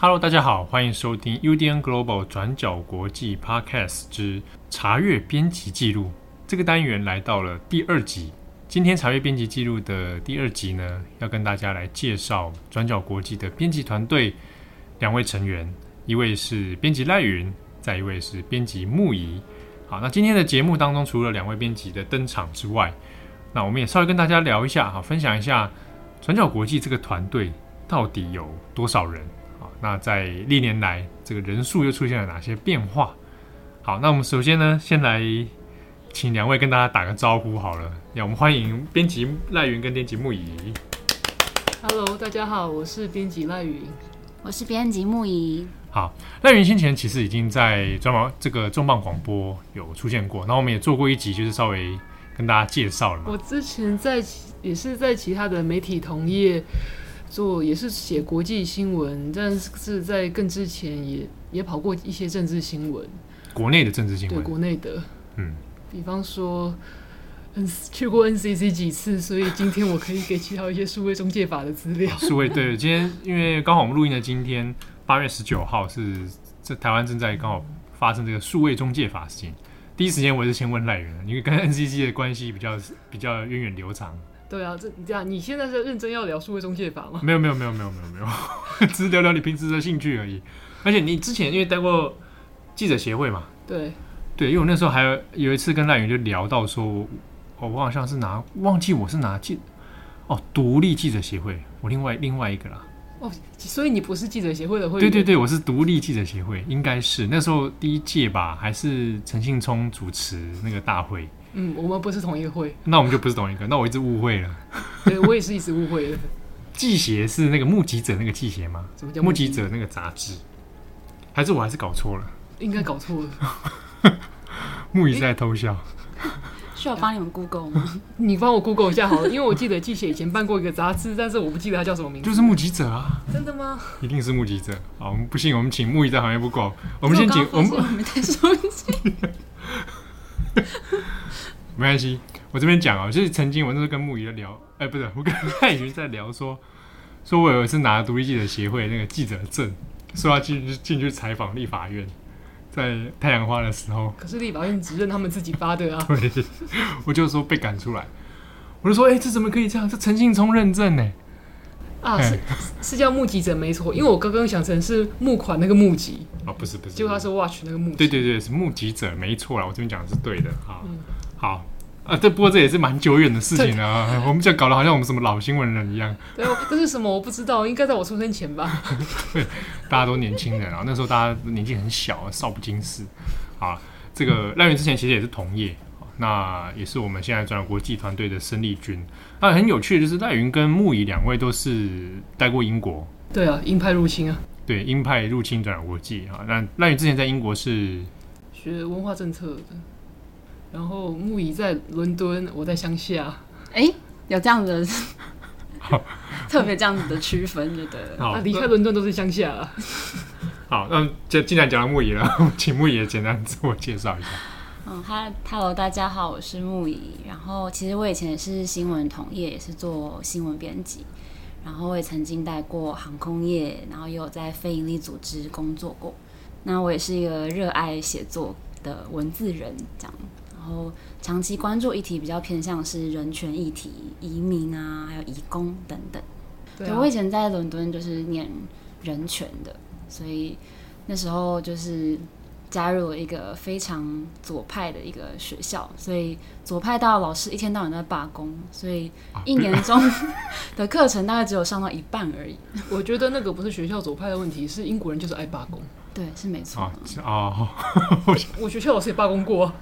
Hello，大家好，欢迎收听 UDN Global 转角国际 Podcast 之查阅编辑记录。这个单元来到了第二集。今天查阅编辑记录的第二集呢，要跟大家来介绍转角国际的编辑团队两位成员，一位是编辑赖云，再一位是编辑木仪。好，那今天的节目当中，除了两位编辑的登场之外，那我们也稍微跟大家聊一下，好，分享一下转角国际这个团队到底有多少人。那在历年来，这个人数又出现了哪些变化？好，那我们首先呢，先来请两位跟大家打个招呼好了。让我们欢迎编辑赖云跟编辑木仪。Hello，大家好，我是编辑赖云，我是编辑木仪。好，赖云先前其实已经在专门这个重磅广播有出现过，然后我们也做过一集，就是稍微跟大家介绍了嘛。我之前在也是在其他的媒体同业。做也是写国际新闻，但是在更之前也也跑过一些政治新闻，国内的政治新闻，对国内的，嗯，比方说，嗯，去过 NCC 几次，所以今天我可以给其他一些数位中介法的资料。数位对，今天因为刚好我们录音的今天八月十九号是这台湾正在刚好发生这个数位中介法事情，第一时间我是先问赖源，因为跟 NCC 的关系比较比较源远流长。对啊，这这样，你现在是认真要聊数位中介法吗？没有没有没有没有没有没有，只是聊聊你平时的兴趣而已。而且你之前因为待过记者协会嘛，对对，因为我那时候还有有一次跟赖云就聊到说，我、哦、我好像是拿忘记我是拿记哦独立记者协会，我另外另外一个啦。哦，所以你不是记者协会的会员？对对对，我是独立记者协会，应该是那时候第一届吧，还是陈信聪主持那个大会。嗯，我们不是同一个会，那我们就不是同一个，那我一直误会了。对，我也是一直误会了。记协是那个目击者那个记协吗？什么叫目击者那个杂志？还是我还是搞错了？应该搞错了。木鱼在偷笑。需要帮你们 Google 吗？你帮我 Google 一下好了，因为我记得记协以前办过一个杂志，但是我不记得它叫什么名字。就是目击者啊。真的吗？一定是目击者。好，我们不信，我们请木鱼在旁边不够。我们先请我们。没关系，我这边讲啊，就是曾经我那时候跟木鱼在聊，哎、欸，不是，我跟赖云在聊说，说我有一次拿独立记者协会那个记者证，说要进进去采访立法院，在太阳花的时候，可是立法院只认他们自己发的啊。对，我就说被赶出来，我就说，哎、欸，这怎么可以这样？这陈信聪认证呢？啊，是是叫目击者没错，因为我刚刚想成是募款那个募集，哦，不是不是，结果他是 watch 那个募，对对对，是目击者没错啦，我这边讲的是对的，好。嗯好啊，这不过这也是蛮久远的事情了啊。我们这搞得好像我们什么老新闻人一样。对，这是什么我不知道，应该在我出生前吧。对，大家都年轻人啊，那时候大家年纪很小，少不经事。啊，这个赖云之前其实也是同业，那也是我们现在转国际团队的生力军。那很有趣的就是赖云跟木仪两位都是待过英国。对啊，英派入侵啊。对，英派入侵转国际啊。那赖云之前在英国是学文化政策的。然后牧宜在伦敦，我在乡下。哎，有这样子的，特别这样子的区分，就对了。好，离开伦敦都是乡下了。好，那就既然讲到牧宜了，请牧宜也简单自我介绍一下。嗯，哈喽，大家好，我是牧宜。然后其实我以前也是新闻同业，也是做新闻编辑。然后我也曾经带过航空业，然后也有在非营利组织工作过。那我也是一个热爱写作的文字人，这样。然后长期关注议题比较偏向是人权议题、移民啊，还有移工等等。对，我以前在伦敦就是念人权的，所以那时候就是加入了一个非常左派的一个学校，所以左派到老师一天到晚都在罢工，所以一年中 的课程大概只有上到一半而已。我觉得那个不是学校左派的问题，是英国人就是爱罢工。对，是没错。哦，我学校老师也罢工过。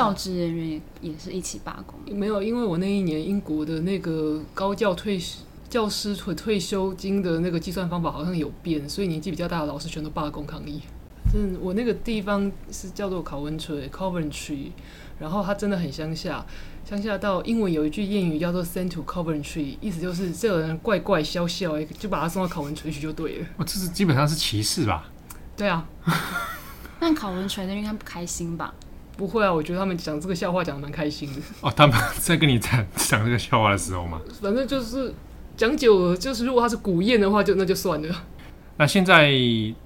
教职人员也也是一起罢工，没有，因为我那一年英国的那个高教退教师退退休金的那个计算方法好像有变，所以年纪比较大的老师全都罢工抗议。嗯，我那个地方是叫做考文垂 （Coventry），然后它真的很乡下，乡下到英文有一句谚语叫做 “Send to Coventry”，意思就是这个人怪怪笑笑，就把他送到考文垂去就对了。哦，这是基本上是歧视吧？对啊，那考文垂的人应该不开心吧？不会啊，我觉得他们讲这个笑话讲的蛮开心的。哦，他们 在跟你讲讲这个笑话的时候吗？反正就是讲久了，就是如果他是古艳的话，就那就算了。那现在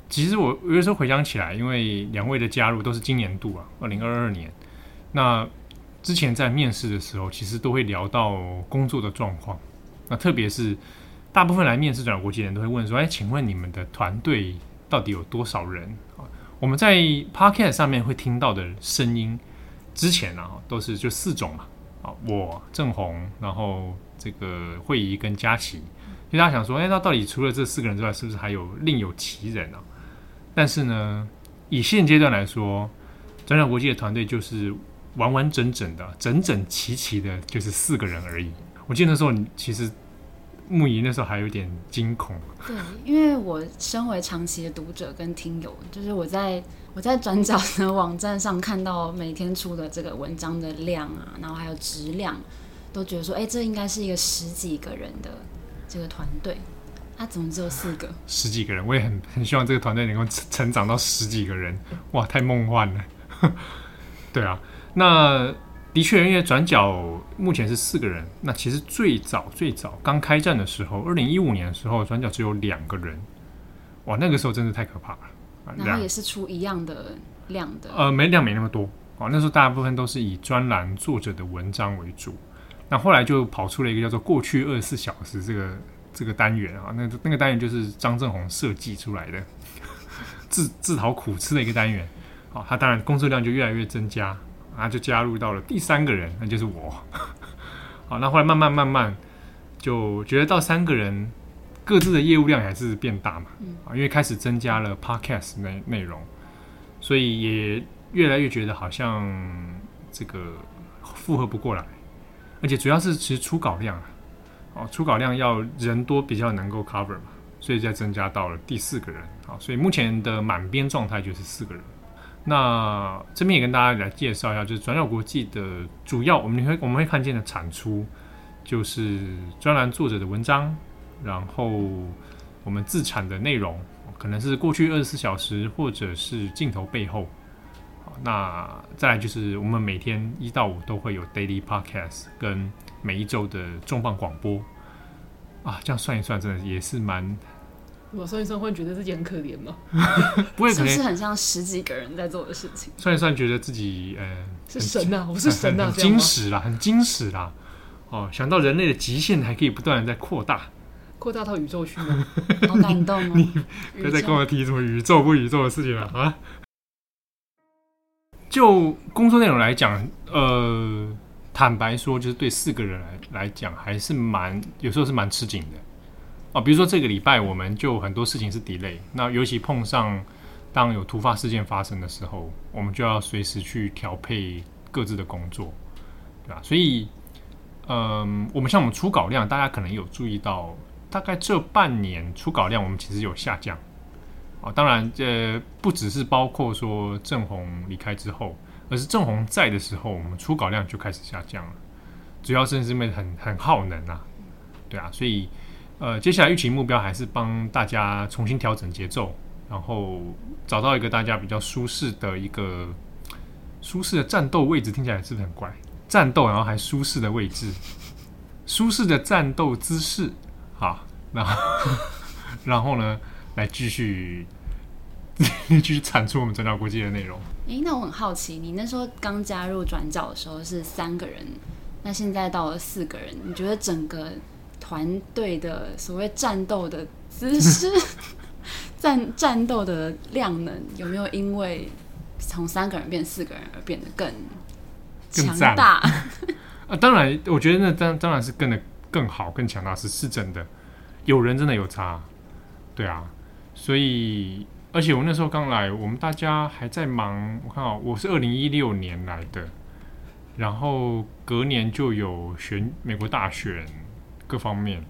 其实我有的时候回想起来，因为两位的加入都是今年度啊，二零二二年。那之前在面试的时候，其实都会聊到工作的状况。那特别是大部分来面试转国际的人都会问说：“哎，请问你们的团队到底有多少人？”我们在 Podcast 上面会听到的声音，之前啊都是就四种嘛。啊，我郑红，然后这个慧仪跟佳琪。所以大家想说，哎，那到底除了这四个人之外，是不是还有另有其人呢？但是呢，以现阶段来说，转角国际的团队就是完完整整的、整整齐齐的，就是四个人而已。我记得那时候，你其实木仪那时候还有点惊恐。对，因为我身为长期的读者跟听友，就是我在我在转角的网站上看到每天出的这个文章的量啊，然后还有质量，都觉得说，哎，这应该是一个十几个人的。这个团队，他怎么只有四个？十几个人，我也很很希望这个团队能够成成长到十几个人，哇，太梦幻了。对啊，那的确，因为转角目前是四个人，那其实最早最早刚开战的时候，二零一五年的时候，转角只有两个人，哇，那个时候真的太可怕了。然后也是出一样的量的，呃，没量没那么多哦，那时候大部分都是以专栏作者的文章为主。那后来就跑出了一个叫做“过去二十四小时”这个这个单元啊，那那个单元就是张正宏设计出来的，自自讨苦吃的一个单元。好，他当然工作量就越来越增加，啊，就加入到了第三个人，那就是我。好，那后来慢慢慢慢就觉得到三个人各自的业务量还是变大嘛，啊，因为开始增加了 podcast 内内容，所以也越来越觉得好像这个负荷不过来。而且主要是其实初稿量啊，哦，初稿量要人多比较能够 cover 嘛，所以再增加到了第四个人，好，所以目前的满编状态就是四个人。那这边也跟大家来介绍一下，就是转角国际的主要我们会我们会看见的产出，就是专栏作者的文章，然后我们自产的内容，可能是过去二十四小时，或者是镜头背后。那再来就是我们每天一到五都会有 daily podcast，跟每一周的重磅广播啊，这样算一算，真的也是蛮……我算一算会觉得自己很可怜吗？不会，是不是很像十几个人在做的事情？算一算，觉得自己呃是神呐、啊，我是神呐、啊，很精实啦，很精实啦。哦，想到人类的极限还可以不断的在扩大，扩大到宇宙去吗？好感动哦！你别再跟我提什么宇宙不宇宙的事情了啊！就工作内容来讲，呃，坦白说，就是对四个人来来讲，还是蛮有时候是蛮吃紧的啊。比如说这个礼拜，我们就很多事情是 delay，那尤其碰上当有突发事件发生的时候，我们就要随时去调配各自的工作，对吧？所以，嗯、我们像我们初稿量，大家可能有注意到，大概这半年初稿量，我们其实有下降。哦，当然，这不只是包括说郑红离开之后，而是郑红在的时候，我们初稿量就开始下降了。主要是因为很很耗能啊，对啊，所以呃，接下来预期目标还是帮大家重新调整节奏，然后找到一个大家比较舒适的一个舒适的战斗位置，听起来是不是很怪？战斗然后还舒适的位置，舒适的战斗姿势，好，那 然后呢，来继续。继续产出我们转角国际的内容。诶，那我很好奇，你那时候刚加入转角的时候是三个人，那现在到了四个人，你觉得整个团队的所谓战斗的姿势、战战斗的量能，有没有因为从三个人变四个人而变得更强大？啊，当然，我觉得那当当然是更的更好、更强大，是是真的。有人真的有差，对啊，所以。而且我那时候刚来，我们大家还在忙。我看啊，我是二零一六年来的，然后隔年就有选美国大选各方面，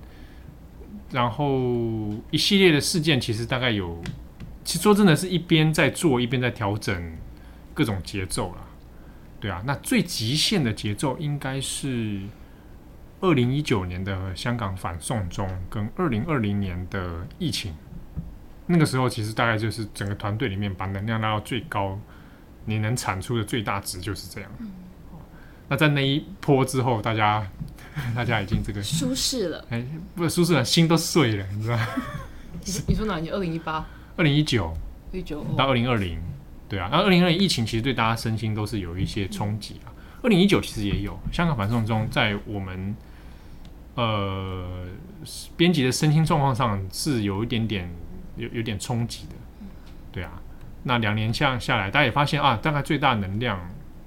然后一系列的事件，其实大概有，其实说真的是一边在做，一边在调整各种节奏啦。对啊，那最极限的节奏应该是二零一九年的香港反送中，跟二零二零年的疫情。那个时候其实大概就是整个团队里面把能量拉到最高，你能产出的最大值就是这样。嗯、那在那一波之后，大家 大家已经这个舒适了，哎，不舒适了，心都碎了，你知道？你说哪年？二零一八、二零一九、一九到二零二零，对啊。然后二零二零疫情其实对大家身心都是有一些冲击啊。二零一九其实也有香港反送中，在我们呃编辑的身心状况上是有一点点有有点冲击的，对啊。那两年下下来，大家也发现啊，大概最大能量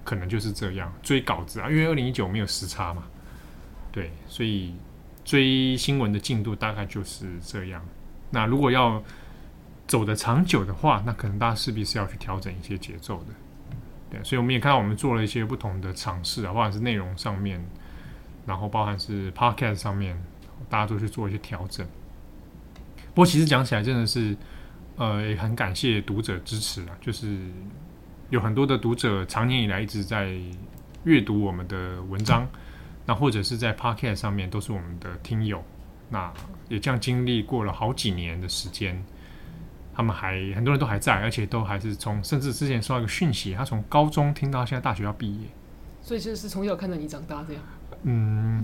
可能就是这样追稿子啊，因为二零一九没有时差嘛，对，所以追新闻的进度大概就是这样。那如果要走的长久的话，那可能大家势必是要去调整一些节奏的。对，所以我们也看到我们做了一些不同的尝试啊，不管是内容上面，然后包含是 podcast 上面，大家都去做一些调整。不过其实讲起来真的是，呃，也很感谢读者支持啊，就是有很多的读者长年以来一直在阅读我们的文章，那或者是在 podcast 上面都是我们的听友。那也这样经历过了好几年的时间，他们还很多人都还在，而且都还是从甚至之前收到一个讯息，他从高中听到现在大学要毕业，所以就是从小看着你长大这样。嗯，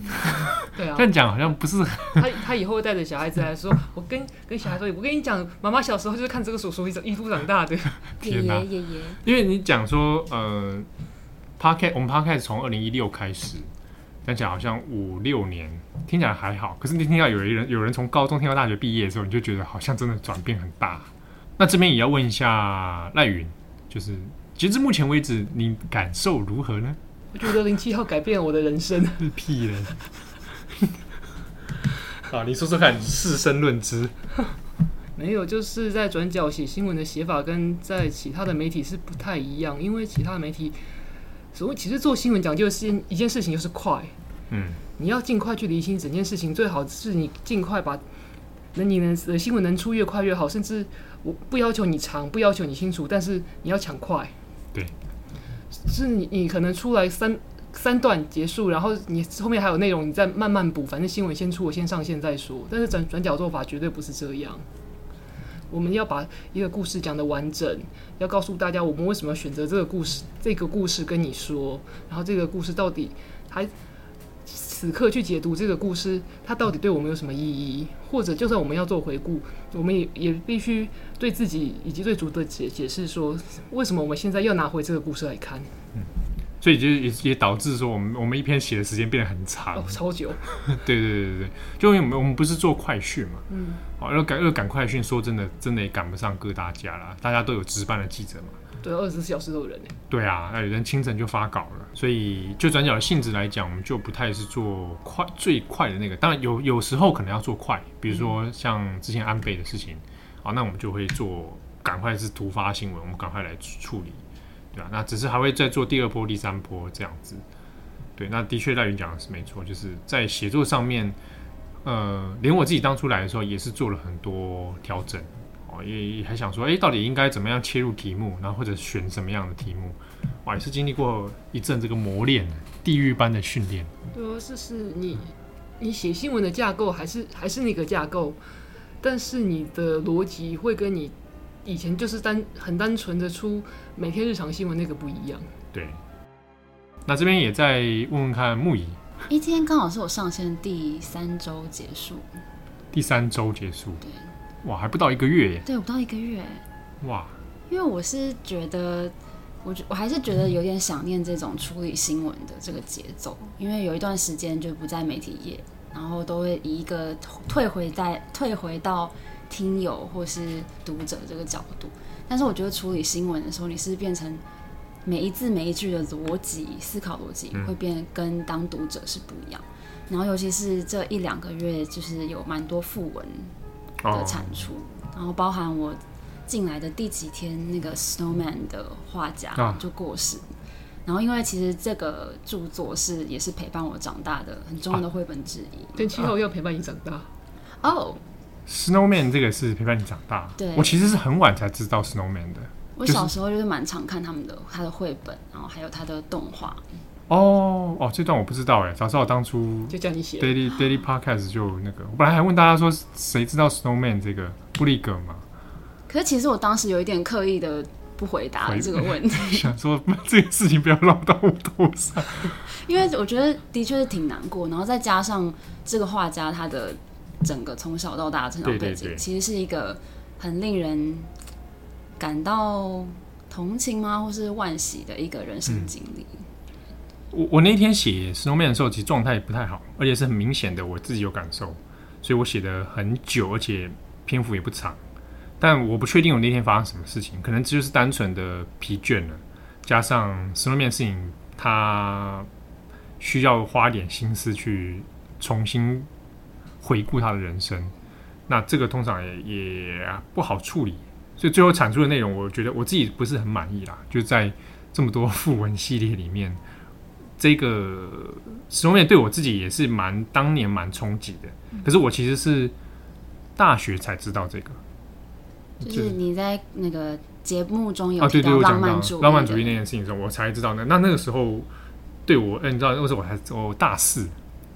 对啊，这样讲好像不是。他他以后会带着小孩子来说，我跟跟小孩说，我跟你讲，妈妈小时候就是看这个叔叔一一路长大的。天哪，爷爷，因为你讲说，呃 p a r k e t 我们 p a r k e t 从二零一六开始。讲起来好像五六年，听起来还好。可是你听到有一人有人从高中听到大学毕业的时候，你就觉得好像真的转变很大。那这边也要问一下赖云，就是截至目前为止，你感受如何呢？我觉得零七号改变了我的人生。屁嘞！啊，你说说看，事身论之。没有，就是在转角写新闻的写法跟在其他的媒体是不太一样，因为其他的媒体。所以其实做新闻讲究是一件事情，就是快。嗯，你要尽快去理清整件事情，最好是你尽快把，那你能的新闻能出越快越好。甚至我不要求你长，不要求你清楚，但是你要抢快。对，是你你可能出来三三段结束，然后你后面还有内容，你再慢慢补。反正新闻先出，我先上线再说。但是转转角做法绝对不是这样。我们要把一个故事讲得完整，要告诉大家我们为什么选择这个故事，这个故事跟你说，然后这个故事到底还此刻去解读这个故事，它到底对我们有什么意义？或者就算我们要做回顾，我们也也必须对自己以及对读者解解释说，为什么我们现在要拿回这个故事来看。所以就也也导致说，我们我们一篇写的时间变得很长，哦，超久。对对对对，就因为我们我们不是做快讯嘛，嗯，好要赶要赶快讯，说真的，真的也赶不上各大家啦，大家都有值班的记者嘛。对，二十四小时都有人。对啊，那有人清晨就发稿了，所以就转角的性质来讲，我们就不太是做快最快的那个。当然有有时候可能要做快，比如说像之前安倍的事情，好，那我们就会做赶快是突发新闻，我们赶快来处理。对啊，那只是还会再做第二波、第三波这样子。对，那的确赖云讲的是没错，就是在写作上面，呃，连我自己当初来的时候也是做了很多调整哦，也也还想说，哎，到底应该怎么样切入题目，然后或者选什么样的题目，哇，也是经历过一阵这个磨练，地狱般的训练。对啊，是是你你写新闻的架构还是还是那个架构，但是你的逻辑会跟你。以前就是单很单纯的出每天日常新闻，那个不一样。对，那这边也再问问看木仪，一天刚好是我上线第三周结束。第三周结束，对，哇，还不到一个月耶。对，不到一个月，哇，因为我是觉得，我觉我还是觉得有点想念这种处理新闻的这个节奏，因为有一段时间就不在媒体业，然后都会以一个退回在退回到。听友或是读者这个角度，但是我觉得处理新闻的时候，你是变成每一字每一句的逻辑思考逻辑会变跟当读者是不一样。然后尤其是这一两个月，就是有蛮多副文的产出，然后包含我进来的第几天，那个 Snowman 的画家就过世。然后因为其实这个著作是也是陪伴我长大的很重要的绘本之一。跟气候又陪伴你长大哦。Snowman 这个是陪伴你长大，对，我其实是很晚才知道 Snowman 的。我小时候就是蛮常看他们的他的绘本，然后还有他的动画。哦哦，这段我不知道哎，早知道我当初就叫你写 Daily Daily Podcast 就那个，我本来还问大家说谁知道 Snowman 这个布利格嘛？可是其实我当时有一点刻意的不回答这个问题，想说 这个事情不要落到我头上，因为我觉得的确是挺难过，然后再加上这个画家他的。整个从小到大的成长背景，对对对，其实是一个很令人感到同情吗，或是惋惜的一个人生经历。嗯我我那天写 Snowman 的时候，其实状态不太好，而且是很明显的，我自己有感受，所以我写的很久，而且篇幅也不长。但我不确定我那天发生什么事情，可能这就是单纯的疲倦了，加上 Snowman 事情，他需要花点心思去重新回顾他的人生，那这个通常也也不好处理，所以最后产出的内容，我觉得我自己不是很满意啦，就在这么多副文系列里面。这个史东面对我自己也是蛮当年蛮冲击的，可是我其实是大学才知道这个，就是你在那个节目中有提到浪漫主义，浪漫主义那件事情中，我才知道那那那个时候对我，哎，你知道那时候我才我大四，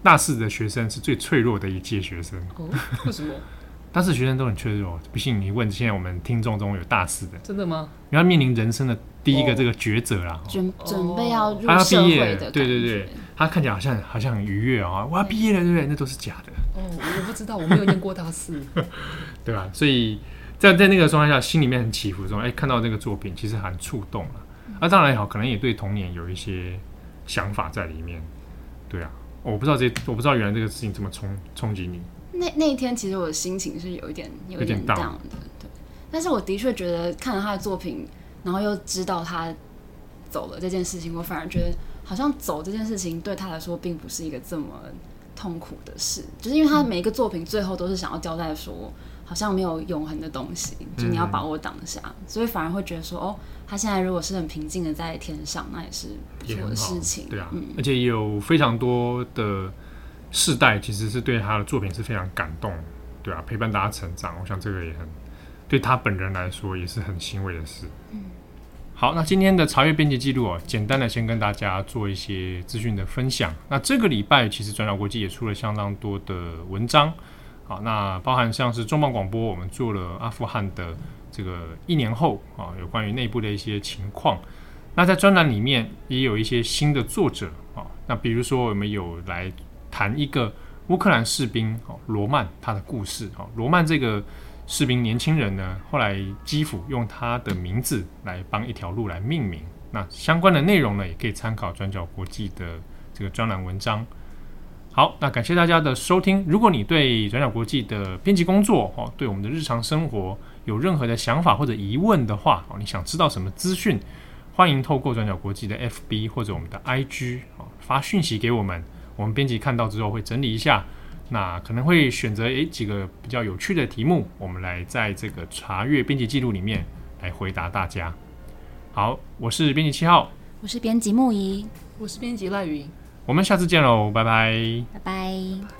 大四的学生是最脆弱的一届学生，哦，为什么？大四学生都很脆弱，不信你问现在我们听众中有大四的，真的吗？因为他面临人生的。第一个这个抉择啦，准准备要入社会的，对对对，他看起来好像好像很愉悦啊，我要毕业了，对不对？那都是假的。哦，我不知道，我没有念过大四，对吧？所以在在那个状态下，心里面很起伏中，哎，看到这个作品，其实很触动了。啊，当然也好，可能也对童年有一些想法在里面。对啊，我不知道这，我不知道原来这个事情怎么冲冲击你。那那一天，其实我的心情是有一点有一点 down 的，对。但是我的确觉得看了他的作品。然后又知道他走了这件事情，我反而觉得好像走这件事情对他来说并不是一个这么痛苦的事，就是因为他每一个作品最后都是想要交代说，好像没有永恒的东西，就你要把握当下，所以反而会觉得说，哦，他现在如果是很平静的在天上，那也是不错的事情，对啊，嗯，而且也有非常多的世代其实是对他的作品是非常感动，对啊，陪伴大家成长，我想这个也很对他本人来说也是很欣慰的事，嗯。好，那今天的查阅编辑记录啊，简单的先跟大家做一些资讯的分享。那这个礼拜其实转角国际也出了相当多的文章，好，那包含像是重磅广播，我们做了阿富汗的这个一年后啊，有关于内部的一些情况。那在专栏里面也有一些新的作者啊，那比如说我们有来谈一个乌克兰士兵哦，罗曼他的故事啊，罗曼这个。士兵年轻人呢，后来基辅用他的名字来帮一条路来命名。那相关的内容呢，也可以参考转角国际的这个专栏文章。好，那感谢大家的收听。如果你对转角国际的编辑工作哦，对我们的日常生活有任何的想法或者疑问的话哦，你想知道什么资讯，欢迎透过转角国际的 FB 或者我们的 IG 哦发讯息给我们，我们编辑看到之后会整理一下。那可能会选择诶几个比较有趣的题目，我们来在这个查阅编辑记录里面来回答大家。好，我是编辑七号，我是编辑木仪，我是编辑赖云，我们下次见喽，拜拜，拜拜。